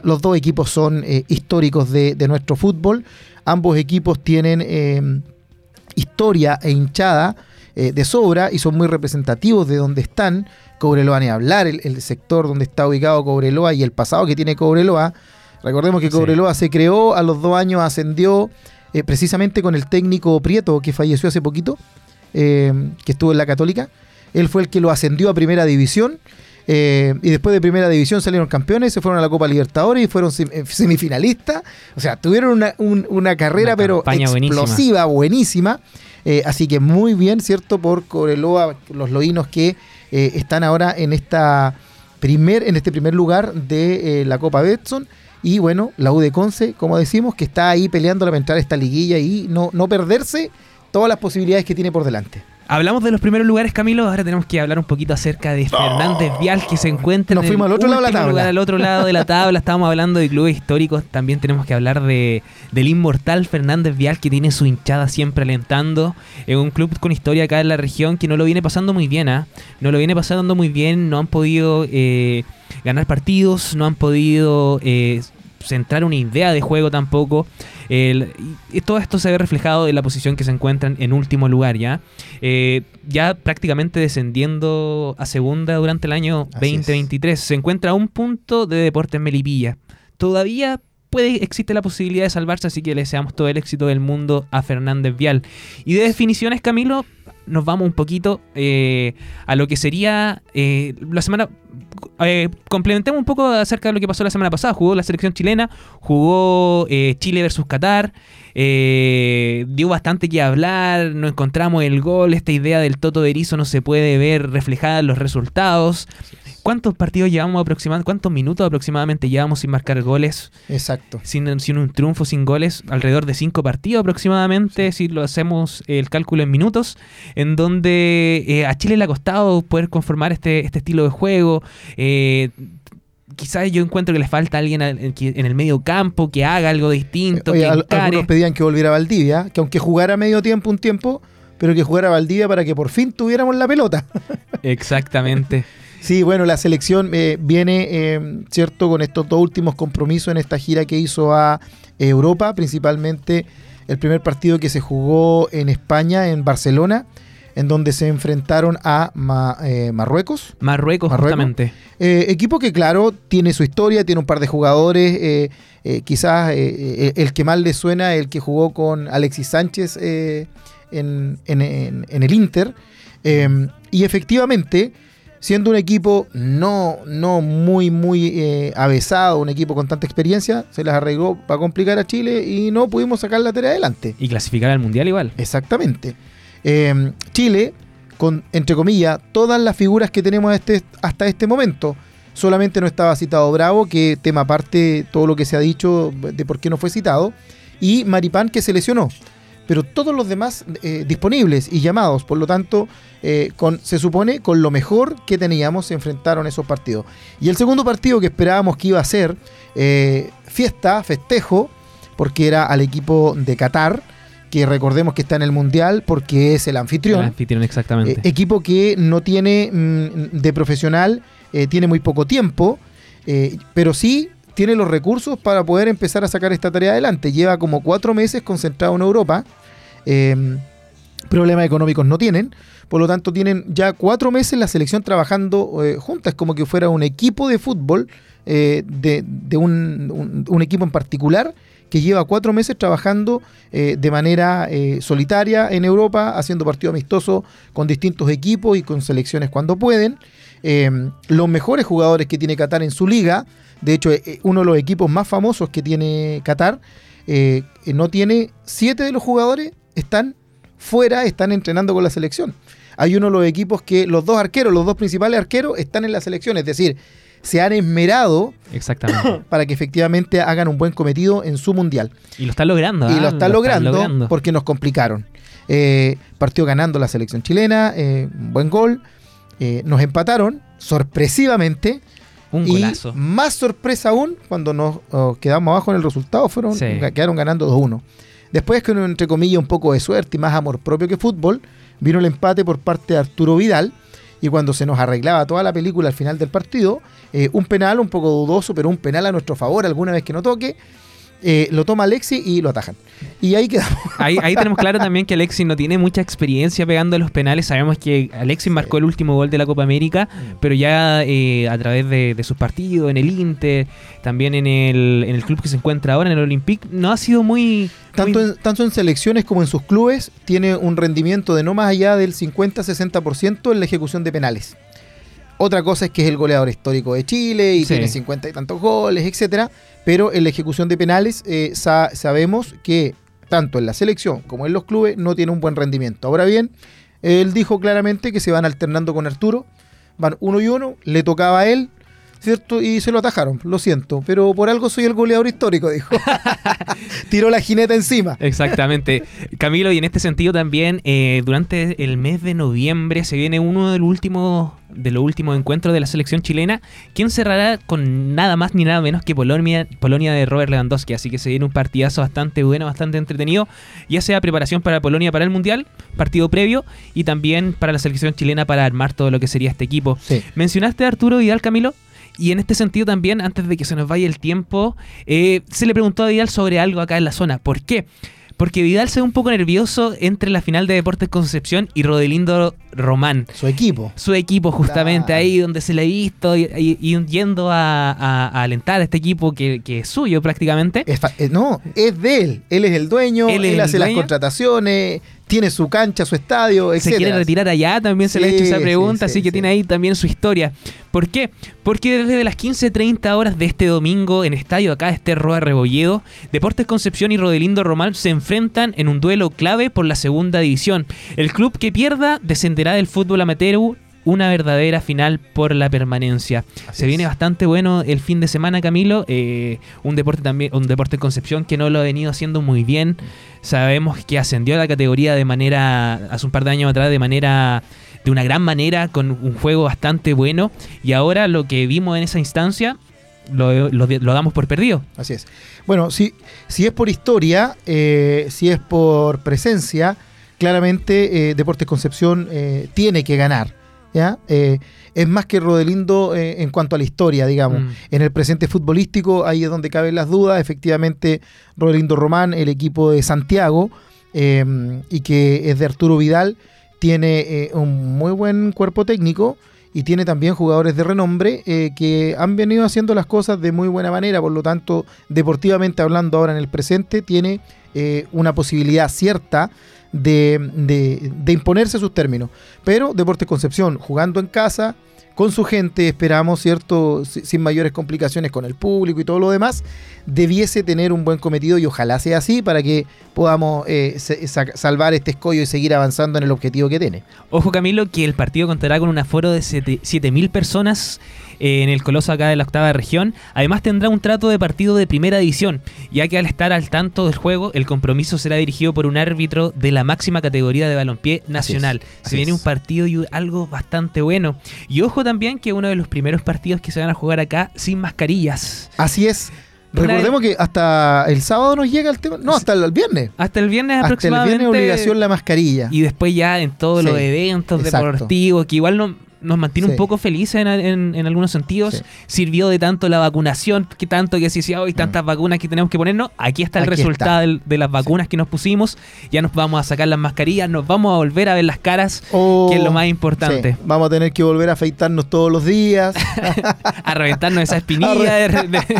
Los dos equipos son históricos de, nuestro fútbol. Ambos equipos tienen historia e hinchada eh, de sobra y son muy representativos de donde están. Cobreloa ni hablar, el, el sector donde está ubicado Cobreloa y el pasado que tiene Cobreloa. Recordemos que Sí. Cobreloa se creó, a los dos años ascendió eh, precisamente con el técnico Prieto que falleció hace poquito, eh, que estuvo en la Católica. Él fue el que lo ascendió a Primera División. Eh, y después de Primera División salieron campeones, se fueron a la Copa Libertadores y fueron eh, semifinalistas. O sea, tuvieron una, un- una carrera, Una pero buenísima. explosiva, buenísima. Eh, así que muy bien, ¿cierto? Por Cobreloa, los loínos que eh, están ahora en esta primer, en este primer lugar de la Copa Betson. Y bueno, la U de Conce, como decimos, que está ahí peleando para entrar a esta liguilla y no, no perderse todas las posibilidades que tiene por delante. Hablamos de los primeros lugares, Camilo. Ahora tenemos que hablar un poquito acerca de Fernández Vial, que se encuentra Nos en fuimos el al otro lado de la tabla. lugar, al otro lado de la tabla. Estábamos hablando de clubes históricos. También tenemos que hablar de, del inmortal Fernández Vial, que tiene su hinchada siempre alentando. Es un club con historia acá en la región que no lo viene pasando muy bien. ¿ah? No lo viene pasando muy bien. No han podido eh, ganar partidos. No han podido eh, centrar una idea de juego tampoco. El- y todo esto se ve reflejado en la posición que se encuentran en último lugar ya. Eh, ya prácticamente descendiendo a segunda durante el año Así es. 2023. Se encuentra a un punto de Deportes Melipilla. Todavía puede, existe la posibilidad de salvarse, así que le deseamos todo el éxito del mundo a Fernández Vial. Y de definiciones, Camilo, nos vamos un poquito eh, a lo que sería eh, la semana. Eh, complementemos un poco acerca de lo que pasó la semana pasada. Jugó la selección chilena, jugó eh, Chile versus Qatar, eh, dio bastante que hablar, no encontramos el gol, esta idea del Toto Berizzo no se puede ver reflejada en los resultados. ¿Cuántos partidos llevamos aproximadamente, cuántos minutos aproximadamente llevamos sin marcar goles? Exacto. Sin, sin un triunfo, sin goles, alrededor de cinco partidos aproximadamente, si lo hacemos el cálculo en minutos, en donde eh, a Chile le ha costado poder conformar este, este estilo de juego. Eh, quizás yo encuentro que le falta alguien al- en, el medio campo que haga algo distinto, Oye, que al- encare. algunos pedían que volviera Valdivia, que aunque jugara medio tiempo un tiempo, pero que jugara Valdivia para que por fin tuviéramos la pelota. Exactamente. Sí, bueno, la selección eh, viene, eh, ¿cierto?, con estos dos últimos compromisos en esta gira que hizo a Europa, principalmente el primer partido que se jugó en España, en Barcelona, en donde se enfrentaron a Ma- eh, Marruecos. Marruecos, Marruecos. justamente. Eh, equipo que, claro, tiene su historia, tiene un par de jugadores. eh, eh, quizás eh, eh, el que más le suena, el que jugó con Alexis Sánchez en, en- en- en el Inter. Eh, y efectivamente, siendo un equipo no, no muy, muy eh, avesado, un equipo con tanta experiencia, se las arregló para complicar a Chile y no pudimos sacar la tarea adelante. Y clasificar al mundial igual. Exactamente. Eh, Chile, con, entre comillas, todas las figuras que tenemos este- hasta este momento. Solamente no estaba citado Bravo, que tema aparte todo lo que se ha dicho de por qué no fue citado. Y Maripán, que se lesionó. Pero todos los demás eh, disponibles y llamados. Por lo tanto, eh, con, se supone con lo mejor que teníamos se enfrentaron esos partidos. Y el segundo partido que esperábamos que iba a ser eh, fiesta, festejo, porque era al equipo de Qatar, que recordemos que está en el Mundial porque es el anfitrión. El anfitrión, exactamente. Eh, equipo que no tiene mm, de profesional, eh, tiene muy poco tiempo, eh, pero sí tiene los recursos para poder empezar a sacar esta tarea adelante. Lleva como cuatro meses concentrado en Europa. problemas económicos no tienen. Por lo tanto, tienen ya cuatro meses la selección trabajando eh, juntas, como que fuera un equipo de fútbol eh, de, de un, un- un equipo en particular que lleva cuatro meses trabajando eh, de manera eh, solitaria en Europa, haciendo partidos amistosos con distintos equipos y con selecciones cuando pueden. Eh, los mejores jugadores que tiene Qatar en su liga, de hecho, eh, uno de los equipos más famosos que tiene Qatar, no tiene siete de los jugadores, están fuera, están entrenando con la selección. Hay uno de los equipos que los dos arqueros, los dos principales arqueros, están en la selección, es decir, se han esmerado Exactamente. para que efectivamente hagan un buen cometido en su mundial. Y lo están logrando. Y ¿ah? lo están logrando, porque nos complicaron. Eh, partió ganando la selección chilena, eh, un buen gol. Eh, nos empataron sorpresivamente. Un y golazo. más sorpresa aún, cuando nos oh, quedamos abajo en el resultado, fueron, Sí. quedaron ganando 2-1. Después, con entre comillas un poco de suerte y más amor propio que fútbol, vino el empate por parte de Arturo Vidal. Y cuando se nos arreglaba toda la película al final del partido, eh, un penal un poco dudoso, pero un penal a nuestro favor alguna vez que no toque, eh, lo toma Alexi y lo atajan. Y ahí quedamos. Ahí, ahí tenemos claro también que Alexis no tiene mucha experiencia pegando los penales. Sabemos que Alexis marcó el último gol de la Copa América, Mm. pero ya eh, a través de, de sus partidos, en el Inter, también en el, en el club que se encuentra ahora, en el Olympique, no ha sido muy... Tanto en, tanto en selecciones como en sus clubes, tiene un rendimiento de no más allá del 50-60% en la ejecución de penales. Otra cosa es que es el goleador histórico de Chile y Sí. tiene 50 y tantos goles, etcétera. Pero en la ejecución de penales eh, sa- sabemos que tanto en la selección como en los clubes no tiene un buen rendimiento. Ahora bien, él dijo claramente que se van alternando con Arturo. Van uno y uno, le tocaba a él, ¿cierto? Y se lo atajaron, lo siento. Pero por algo soy el goleador histórico, dijo. Tiró la jineta encima. Exactamente. Camilo, y en este sentido también, eh, durante el mes de noviembre se viene uno de los últimos de los últimos encuentros de la selección chilena, quien cerrará con nada más ni nada menos que Polonia, Polonia de Robert Lewandowski. Así que se viene un partidazo bastante bueno, bastante entretenido, ya sea preparación para Polonia para el Mundial, partido previo, y también para la selección chilena para armar todo lo que sería este equipo. Sí. Mencionaste a Arturo Vidal, Camilo. Y en este sentido también, antes de que se nos vaya el tiempo, eh, se le preguntó a Vidal sobre algo acá en la zona. ¿Por qué? Porque Vidal se ve un poco nervioso entre la final de Deportes Concepción y Rodelindo Román. Su equipo. Su equipo, justamente ahí donde se le ha visto y, y- y yendo a, a- a alentar a este equipo que, que es suyo prácticamente. Es eh, no, es de él. Él es el dueño, Él hace las contrataciones, tiene su cancha, su estadio, se quiere retirar allá, también se le ha hecho esa pregunta, sí, así que tiene ahí también su historia. ¿Por qué? Porque desde las 15.30 horas de este domingo en estadio acá, este Roa Rebolledo, Deportes Concepción y Rodelindo Román se enfrentan en un duelo clave por la segunda división. El club que pierda descenderá del fútbol amateur una verdadera final por la permanencia. Así se viene bastante bueno el fin de semana, Camilo. eh, un deporte también, un deporte en Concepción que no lo ha venido haciendo muy bien. Sabemos que ascendió a la categoría de manera, hace un par de años atrás, de manera, de una gran manera, con un juego bastante bueno. Y ahora lo que vimos en esa instancia lo, lo- lo damos por perdido. Así es. Bueno, si, si es por historia, eh, si es por presencia, claramente eh, Deportes Concepción eh, tiene que ganar. ¿Ya? Eh, es más que Rodelindo eh, en cuanto a la historia, digamos. Mm. En el presente futbolístico, ahí es donde caben las dudas. Efectivamente, Rodelindo Román, el equipo de Santiago, eh, y que es de Arturo Vidal, tiene un muy buen cuerpo técnico y tiene también jugadores de renombre eh, que han venido haciendo las cosas de muy buena manera. Por lo tanto, deportivamente hablando ahora en el presente, tiene eh, una posibilidad cierta de, de- de imponerse sus términos. Pero Deportes Concepción, jugando en casa, con su gente, esperamos, ¿cierto? Si- Sin mayores complicaciones con el público y todo lo demás, debiese tener un buen cometido y ojalá sea así para que podamos eh, salvar este escollo y seguir avanzando en el objetivo que tiene. Ojo Camilo, que el partido contará con un aforo de 7.000 personas eh, en el Coloso acá de la octava región. Además tendrá un trato de partido de primera división, ya que al estar al tanto del juego, el compromiso será dirigido por un árbitro de la máxima categoría de balompié nacional. así Se viene es. un partido y algo bastante bueno. Y ojo también que uno de los primeros partidos que se van a jugar acá sin mascarillas. Así es. Recordemos que hasta el sábado nos llega el tema. No, hasta el viernes. Hasta el viernes Hasta el aproximadamente. viernes obligación la mascarilla. Y después ya en todos los eventos exacto. deportivos, que igual no- nos mantiene Sí. un poco felices en, en- en algunos sentidos. Sí. Sirvió de tanto la vacunación, que tanto que se decía, hoy tantas vacunas que tenemos que ponernos. Aquí está el Aquí resultado está. de las vacunas que nos pusimos. Ya nos vamos a sacar las mascarillas, nos vamos a volver a ver las caras, Oh, que es lo más importante. Vamos a tener que volver a afeitarnos todos los días. a reventarnos esa espinilla. de- de-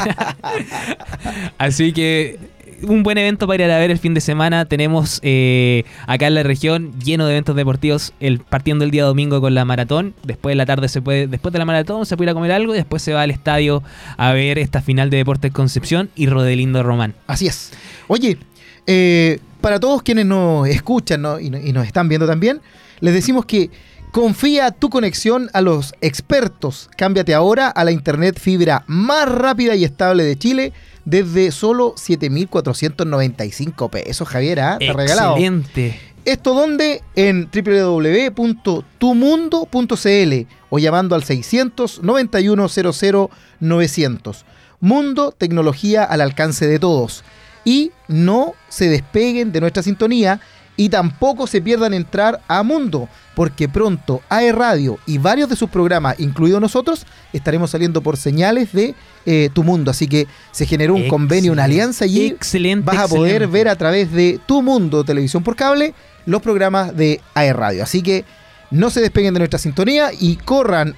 Así que un buen evento para ir a ver el fin de semana. Tenemos eh, acá en la región lleno de eventos deportivos, el partiendo el día domingo con la maratón. Después de la tarde se puede, después de la maratón se puede ir a comer algo y después se va al estadio a ver esta final de Deportes Concepción y Rodelindo Román. Así es. Oye, eh, para todos quienes nos escuchan ¿no? y, no- y nos están viendo también, les decimos que confía tu conexión a los expertos. Cámbiate ahora a la internet fibra más rápida y estable de Chile desde solo 7.495 pesos, Javier. ¿ah? Está regalado. Excelente. ¿Esto dónde? En www.tumundo.cl o llamando al 691 00 900. Mundo, tecnología al alcance de todos. Y no se despeguen de nuestra sintonía y tampoco se pierdan entrar a Mundo, porque pronto AE Radio y varios de sus programas, incluidos nosotros, estaremos saliendo por señales de eh, Tu Mundo. Así que se generó un convenio, una alianza y Excelente. vas a poder excelente. ver a través de Tu Mundo Televisión por Cable los programas de AE Radio. Así que no se despeguen de nuestra sintonía y corran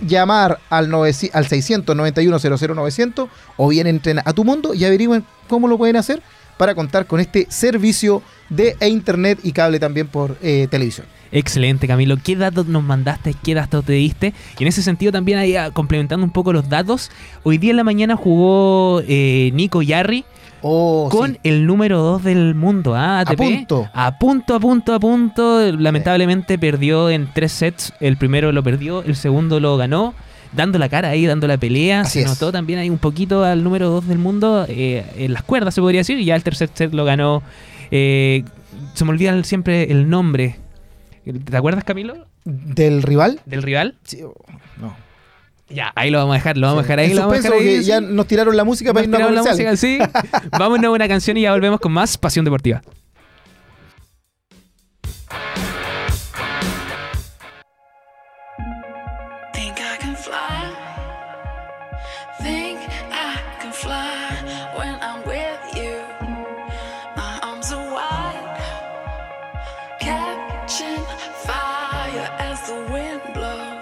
llamar al, 900 al 691 00900 o bien entren a Tu Mundo y averigüen cómo lo pueden hacer para contar con este servicio de e internet y cable también por eh, televisión. Excelente, Camilo. ¿Qué datos nos mandaste? ¿Qué datos te diste? Y en ese sentido también ahí ah, complementando un poco los datos. Hoy día en la mañana jugó eh, Nico Yarri Oh, con sí. el número 2 del mundo, ¿ah? ATP. A punto. A punto, a punto, a punto. Lamentablemente perdió en tres sets. El primero lo perdió, el segundo lo ganó. Dando la cara ahí, dando la pelea. Así se es. notó también ahí un poquito al número 2 del mundo eh, en las cuerdas, se podría decir. Y ya el tercer set lo ganó. eh, se me olvida siempre el nombre. ¿Te acuerdas, Camilo? ¿Del rival? Del rival. Sí, oh, no. Ya, ahí lo vamos a dejar, lo vamos a dejar ahí. Lo vamos a dejar ahí, sí. ya nos tiraron la música para Nos irnos a la música, sí. Vámonos a una canción y ya volvemos con más Pasión Deportiva. and blow.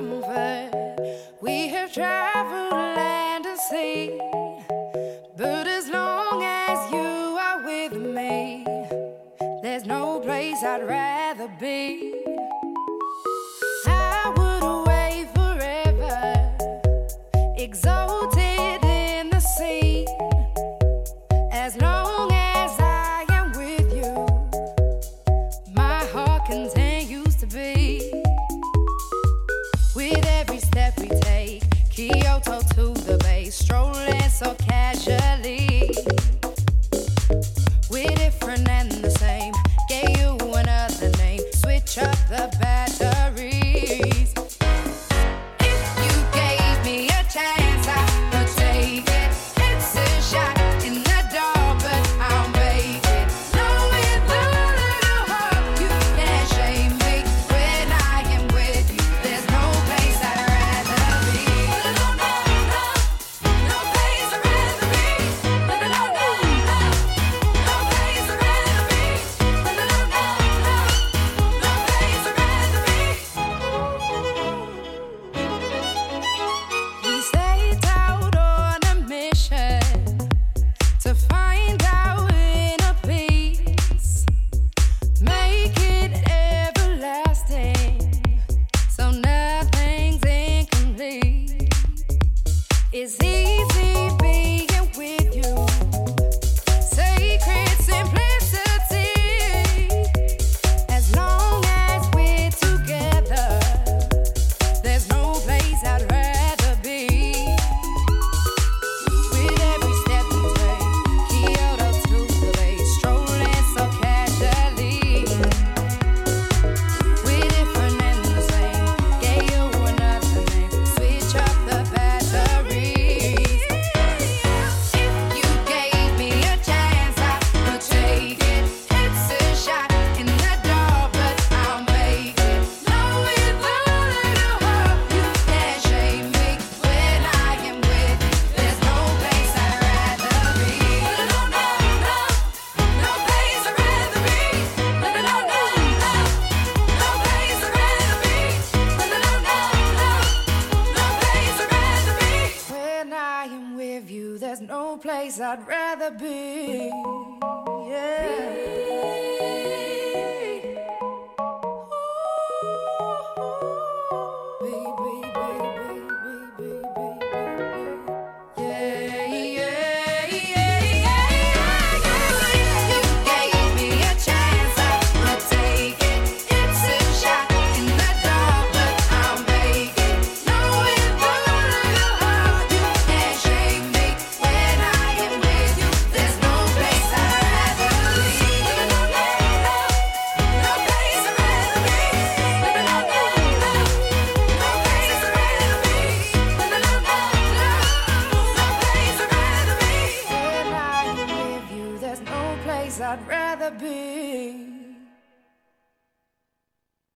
comfort. We have traveled land and sea, but as long as you are with me, there's no place I'd rather be.